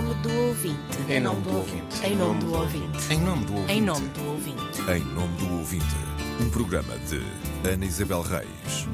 nome do ouvinte. Em nome do ouvinte. Em nome do ouvinte. Em nome do ouvinte. Em nome do ouvinte. Em nome do ouvinte, um programa de Ana Isabel Reis.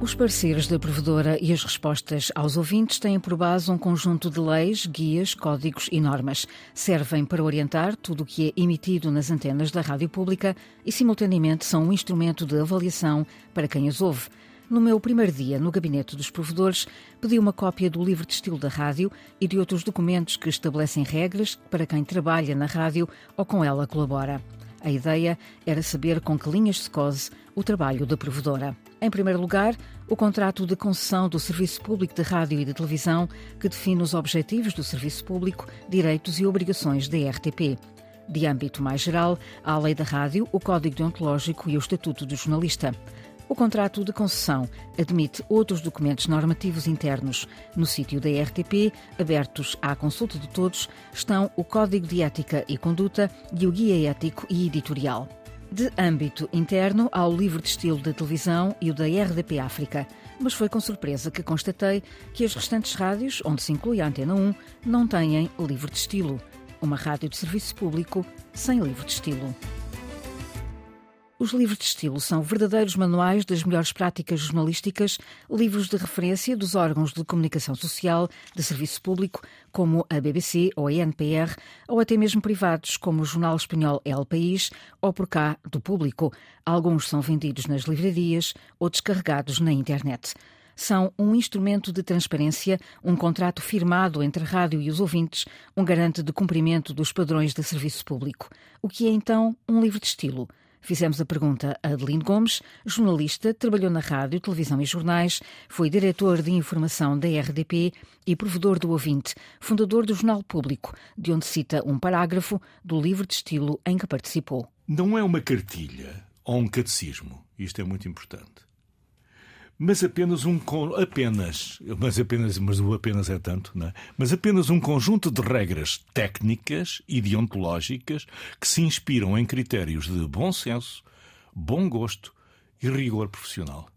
Os pareceres da provedora e as respostas aos ouvintes têm por base um conjunto de leis, guias, códigos e normas. Servem para orientar tudo o que é emitido nas antenas da rádio pública e, simultaneamente, são um instrumento de avaliação para quem as ouve. No meu primeiro dia no gabinete dos provedores, pedi uma cópia do livro de estilo da rádio e de outros documentos que estabelecem regras para quem trabalha na rádio ou com ela colabora. A ideia era saber com que linhas se cose o trabalho da provedora. Em primeiro lugar, o contrato de concessão do Serviço Público de Rádio e de Televisão, que define os objetivos do serviço público, direitos e obrigações da RTP. De âmbito mais geral, há a Lei da Rádio, o Código Deontológico e o Estatuto do Jornalista. O contrato de concessão admite outros documentos normativos internos. No sítio da RTP, abertos à consulta de todos, estão o Código de Ética e Conduta e o Guia Ético e Editorial. De âmbito interno, há o livro de estilo da televisão e o da RDP África. Mas foi com surpresa que constatei que as restantes rádios, onde se inclui a Antena 1, não têm livro de estilo. Uma rádio de serviço público sem livro de estilo. Os livros de estilo são verdadeiros manuais das melhores práticas jornalísticas, livros de referência dos órgãos de comunicação social de serviço público, como a BBC ou a NPR, ou até mesmo privados, como o jornal espanhol El País ou por cá do público. Alguns são vendidos nas livrarias ou descarregados na internet são um instrumento de transparência, um contrato firmado entre a rádio e os ouvintes, um garante de cumprimento dos padrões de serviço público. O que é então um livro de estilo? Fizemos a pergunta a Adelino Gomes, jornalista, trabalhou na rádio, televisão e jornais, foi diretor de informação da RDP e provedor do ouvinte, fundador do Jornal Público, de onde cita um parágrafo do livro de estilo em que participou. Não é uma cartilha ou um catecismo, isto é muito importante mas apenas um apenas, mas apenas, mas o apenas é tanto, não é? Mas apenas um conjunto de regras técnicas e deontológicas que se inspiram em critérios de bom senso, bom gosto e rigor profissional.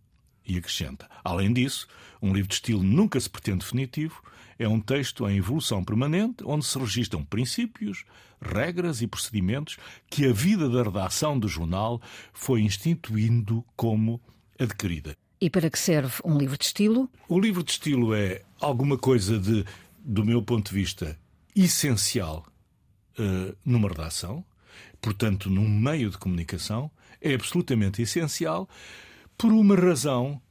E acrescenta: além disso, um livro de estilo nunca se pretende definitivo, é um texto em evolução permanente onde se registram princípios, regras e procedimentos que a vida da redação do jornal foi instituindo como adquirida. E para que serve um livro de estilo? O livro de estilo é alguma coisa de, do meu ponto de vista, essencial uh, numa redação, portanto, num meio de comunicação, é absolutamente essencial por uma razão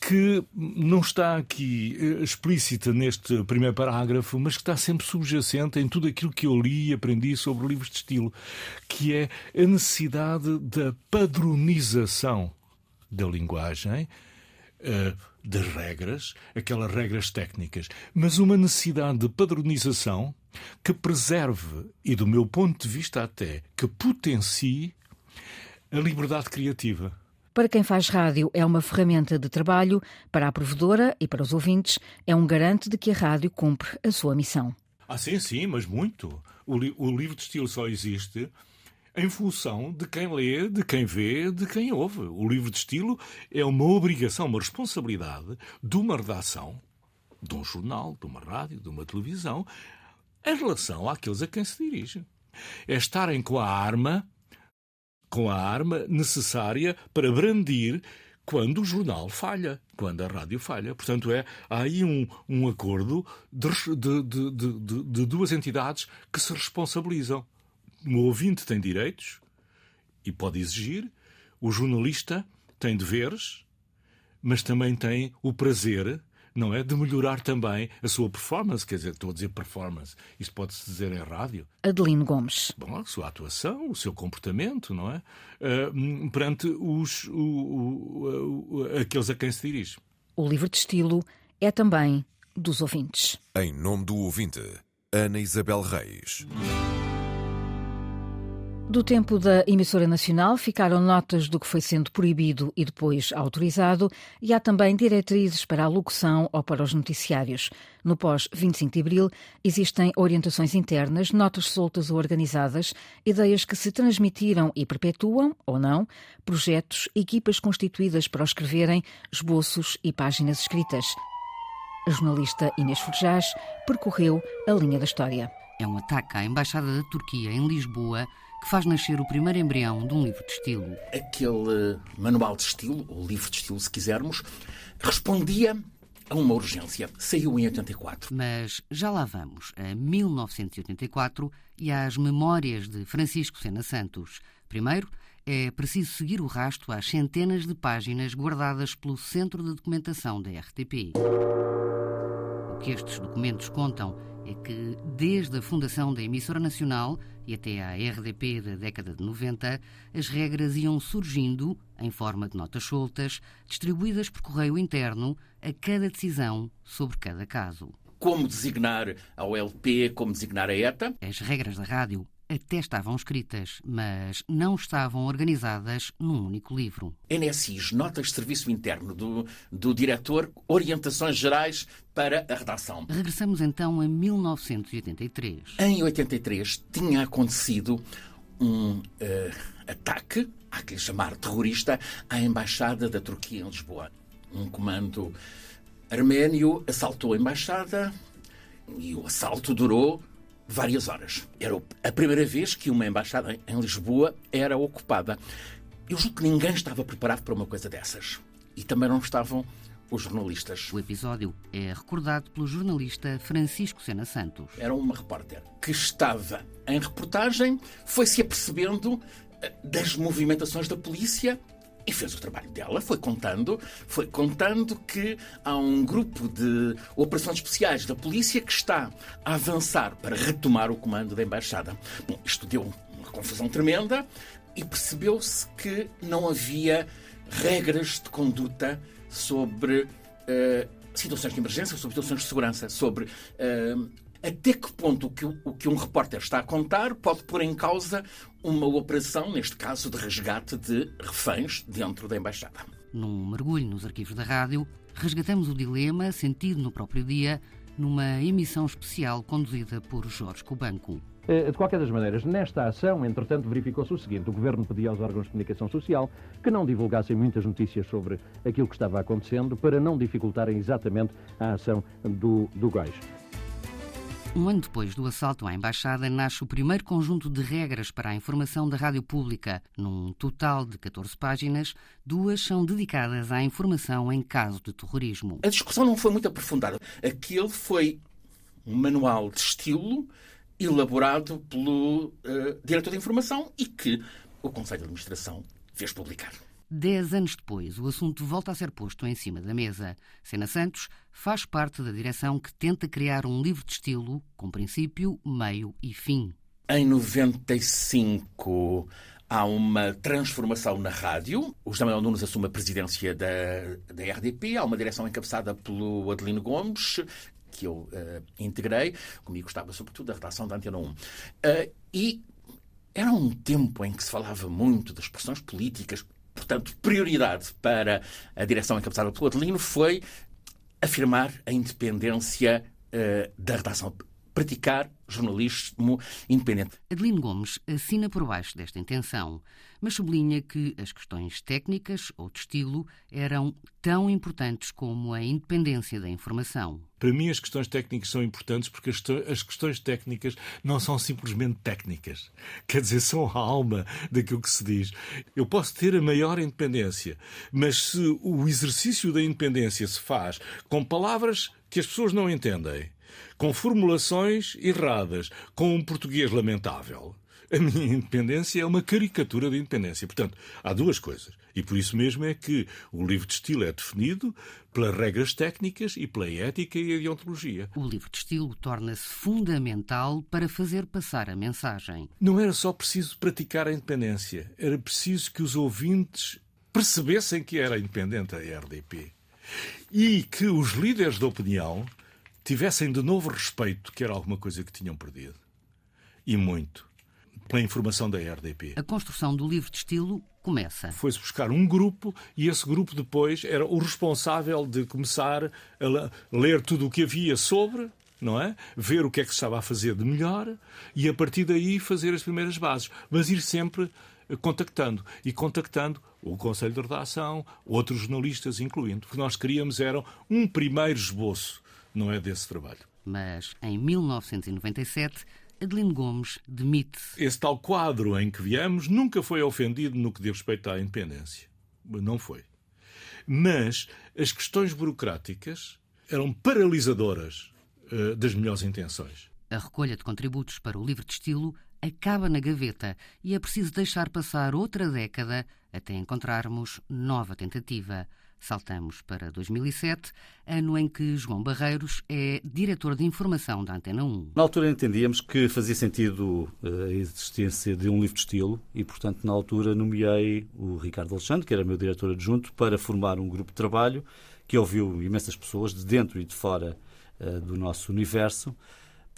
que não está aqui uh, explícita neste primeiro parágrafo, mas que está sempre subjacente em tudo aquilo que eu li e aprendi sobre livros de estilo, que é a necessidade da padronização da linguagem, uh, das regras, aquelas regras técnicas, mas uma necessidade de padronização que preserve e, do meu ponto de vista, até que potencie a liberdade criativa. Para quem faz rádio, é uma ferramenta de trabalho, para a provedora e para os ouvintes, é um garante de que a rádio cumpre a sua missão. Ah, sim, sim, mas muito. O, li o livro de estilo só existe em função de quem lê, de quem vê, de quem ouve. O livro de estilo é uma obrigação, uma responsabilidade de uma redação, de um jornal, de uma rádio, de uma televisão, em relação àqueles a quem se dirige. É estarem com a arma, com a arma necessária para brandir quando o jornal falha, quando a rádio falha. Portanto, é, há aí um, um acordo de, de, de, de duas entidades que se responsabilizam o ouvinte tem direitos e pode exigir, o jornalista tem deveres, mas também tem o prazer, não é, de melhorar também a sua performance, quer dizer, estou a dizer performance, isto pode-se dizer em rádio. Adelino Gomes. Bom, a sua atuação, o seu comportamento, não é? Uh, perante os, o, o, o, aqueles a quem se dirige. O livro de estilo é também dos ouvintes. Em nome do ouvinte, Ana Isabel Reis. Do tempo da emissora nacional ficaram notas do que foi sendo proibido e depois autorizado, e há também diretrizes para a locução ou para os noticiários. No pós-25 de abril existem orientações internas, notas soltas ou organizadas, ideias que se transmitiram e perpetuam, ou não, projetos, equipas constituídas para escreverem, esboços e páginas escritas. A jornalista Inês Forjás percorreu a linha da história. É um ataque à Embaixada da Turquia em Lisboa que faz nascer o primeiro embrião de um livro de estilo. Aquele manual de estilo, ou livro de estilo, se quisermos, respondia a uma urgência. Saiu em 84. Mas já lá vamos, a 1984 e às memórias de Francisco Sena Santos. Primeiro, é preciso seguir o rasto às centenas de páginas guardadas pelo Centro de Documentação da RTP. O que estes documentos contam é que, desde a fundação da emissora nacional e até à RDP da década de 90, as regras iam surgindo em forma de notas soltas, distribuídas por correio interno a cada decisão sobre cada caso. Como designar a OLP, como designar a ETA. As regras da rádio até estavam escritas, mas não estavam organizadas num único livro. NSIs, notas de serviço interno do, do diretor, orientações gerais para a redação. Regressamos então a 1983. Em 83 tinha acontecido um uh, ataque, há que lhe chamar terrorista, à Embaixada da Turquia em Lisboa. Um comando arménio assaltou a embaixada e o assalto durou várias horas. Era a primeira vez que uma embaixada em Lisboa era ocupada. Eu julgo que ninguém estava preparado para uma coisa dessas. E também não estavam os jornalistas. O episódio é recordado pelo jornalista Francisco Sena Santos. Era uma repórter que estava em reportagem, foi-se apercebendo eh, das movimentações da polícia e fez o trabalho dela, foi contando, foi contando que há um grupo de operações especiais da polícia que está a avançar para retomar o comando da embaixada. Bom, isto deu uma confusão tremenda e percebeu-se que não havia regras de conduta sobre uh, situações de emergência, sobre situações de segurança, sobre uh, até que ponto o que, o que um repórter está a contar pode pôr em causa uma operação, neste caso de resgate de reféns dentro da embaixada. Num mergulho nos arquivos da rádio, resgatamos o dilema sentido no próprio dia numa emissão especial conduzida por Jorge Cubanco. Eh, de qualquer das maneiras, nesta ação, entretanto, verificou-se o seguinte: o Governo pedia aos órgãos de comunicação social que não divulgassem muitas notícias sobre aquilo que estava acontecendo para não dificultarem exatamente a ação do, do gás. Um ano depois do assalto à embaixada, nasce o primeiro conjunto de regras para a informação da rádio pública. Num total de 14 páginas, duas são dedicadas à informação em caso de terrorismo. A discussão não foi muito aprofundada. Aquele foi um manual de estilo elaborado pelo uh, diretor de informação e que o Conselho de Administração fez publicar. Dez anos depois, o assunto volta a ser posto em cima da mesa. Sena Santos faz parte da direção que tenta criar um livro de estilo com princípio, meio e fim. Em 95 há uma transformação na rádio. O José Manuel Nunes assume a presidência da, da RDP. Há uma direção encabeçada pelo Adelino Gomes, que eu uh, integrei. Comigo estava, sobretudo, a redação da Antena 1. Uh, e era um tempo em que se falava muito das pressões políticas, Portanto, prioridade para a direção encabeçada pelo Adelino foi afirmar a independência uh, da redação, praticar jornalismo independente. Adelino Gomes assina por baixo desta intenção, mas sublinha que as questões técnicas ou de estilo eram tão importantes como a independência da informação. Para mim, as questões técnicas são importantes porque as questões técnicas não são simplesmente técnicas. Quer dizer, são a alma daquilo que se diz. Eu posso ter a maior independência, mas se o exercício da independência se faz com palavras que as pessoas não entendem, com formulações erradas, com um português lamentável. A minha independência é uma caricatura de independência. Portanto, há duas coisas. E por isso mesmo é que o livro de estilo é definido pelas regras técnicas e pela ética e a deontologia. O livro de estilo torna-se fundamental para fazer passar a mensagem. Não era só preciso praticar a independência, era preciso que os ouvintes percebessem que era independente a RDP. E que os líderes da opinião tivessem de novo respeito, que era alguma coisa que tinham perdido. E muito. Pela informação da RDP. A construção do livro de estilo começa. Foi-se buscar um grupo e esse grupo depois era o responsável de começar a ler tudo o que havia sobre não é? Ver o que é que se estava a fazer de melhor e a partir daí fazer as primeiras bases, mas ir sempre contactando e contactando o Conselho de Redação, outros jornalistas incluindo. O que nós queríamos era um primeiro esboço não é desse trabalho. Mas em 1997, Adelino Gomes demite-se. Esse tal quadro em que viemos nunca foi ofendido no que diz respeito à independência. Não foi. Mas as questões burocráticas eram paralisadoras uh, das melhores intenções. A recolha de contributos para o livro de estilo acaba na gaveta e é preciso deixar passar outra década até encontrarmos nova tentativa. Saltamos para 2007, ano em que João Barreiros é diretor de informação da Antena 1. Na altura entendíamos que fazia sentido eh, a existência de um livro de estilo e, portanto, na altura nomeei o Ricardo Alexandre, que era meu diretor adjunto, para formar um grupo de trabalho que ouviu imensas pessoas de dentro e de fora uh, do nosso universo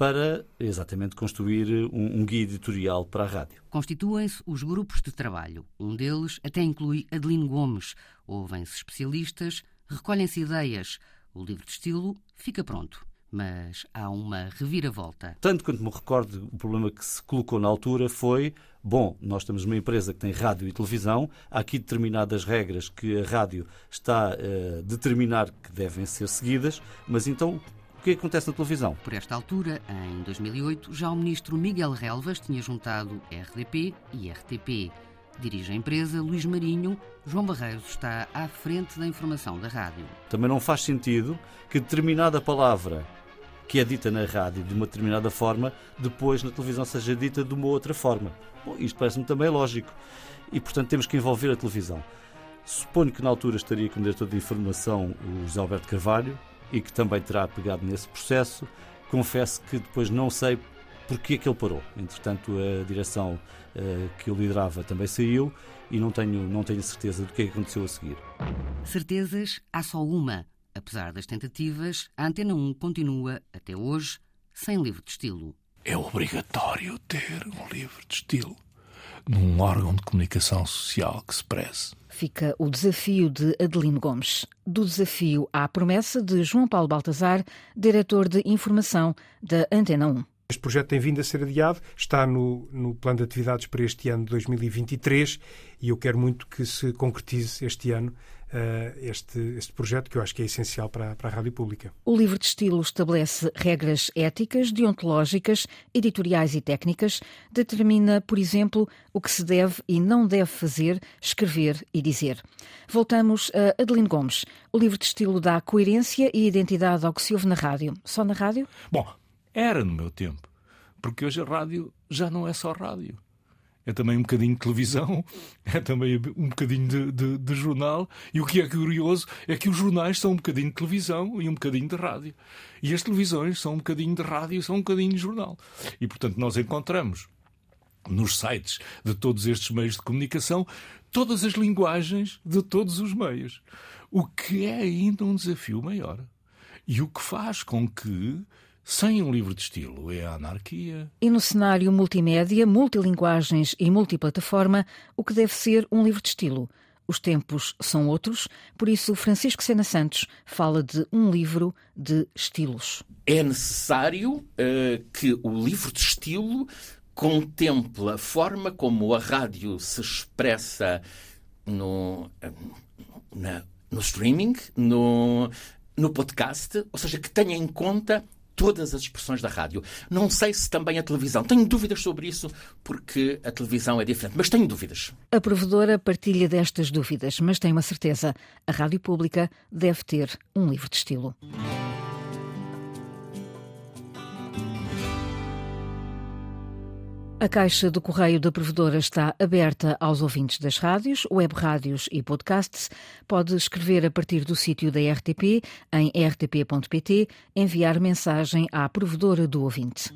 para exatamente construir um, um guia editorial para a rádio. Constituem-se os grupos de trabalho. Um deles até inclui Adelino Gomes. Ouvem-se especialistas, recolhem-se ideias. O livro de estilo fica pronto. Mas há uma reviravolta. Tanto quanto me recordo, o problema que se colocou na altura foi: bom, nós temos uma empresa que tem rádio e televisão, há aqui determinadas regras que a rádio está a uh, determinar que devem ser seguidas, mas então o que acontece na televisão? Por esta altura, em 2008, já o ministro Miguel Relvas tinha juntado RDP e RTP. Dirige a empresa Luís Marinho. João Barreiros está à frente da informação da rádio. Também não faz sentido que determinada palavra que é dita na rádio de uma determinada forma, depois na televisão seja dita de uma outra forma. Bom, isto parece-me também lógico. E, portanto, temos que envolver a televisão. Suponho que na altura estaria como diretor de informação o José Alberto Carvalho, e que também terá pegado nesse processo. Confesso que depois não sei porque é que ele parou. Entretanto, a direção uh, que eu liderava também saiu e não tenho, não tenho certeza do que é que aconteceu a seguir. Certezas há só uma. Apesar das tentativas, a Antena 1 continua, até hoje, sem livro de estilo. É obrigatório ter um livro de estilo num órgão de comunicação social que se preze. Fica o desafio de Adelino Gomes. Do desafio à promessa de João Paulo Baltazar, diretor de informação da Antena 1. Este projeto tem vindo a ser adiado, está no, no plano de atividades para este ano de 2023 e eu quero muito que se concretize este ano este, este projeto que eu acho que é essencial para, para a Rádio Pública. O livro de estilo estabelece regras éticas, deontológicas, editoriais e técnicas, determina, por exemplo, o que se deve e não deve fazer, escrever e dizer. Voltamos a Adelino Gomes. O livro de estilo dá coerência e identidade ao que se ouve na rádio. Só na rádio? Bom, era no meu tempo. Porque hoje a rádio já não é só rádio é também um bocadinho de televisão, é também um bocadinho de, de, de, jornal. E o que é curioso é que os jornais são um bocadinho de televisão e um bocadinho de rádio. E as televisões são um bocadinho de rádio e são um bocadinho de jornal. E, portanto, nós encontramos nos sites de todos estes meios de comunicação todas as linguagens de todos os meios. O que é ainda um desafio maior. E o que faz com que sem um livro de estilo é a anarquia. E no cenário multimédia, multilinguagens e multiplataforma, o que deve ser um livro de estilo? Os tempos são outros, por isso Francisco Sena Santos fala de um livro de estilos. É necessário uh, que o livro de estilo contemple a forma como a rádio se expressa no, eh, na, no streaming, no, no podcast, ou seja, que tenha em conta todas as expressões da rádio. Não sei se também a televisão. Tenho dúvidas sobre isso, porque a televisão é diferente, mas tenho dúvidas. A provedora partilha destas dúvidas, mas tem uma certeza: a rádio pública deve ter um livro de estilo. A caixa do correio da provedora está aberta aos ouvintes das rádios, web rádios e podcasts. Pode escrever a partir do sítio da RTP em rtp.pt, enviar mensagem à provedora do ouvinte.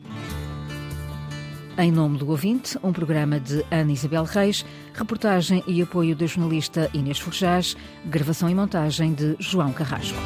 Em nome do ouvinte, um programa de Ana Isabel Reis, reportagem e apoio da jornalista Inês Forjás, gravação e montagem de João Carrasco.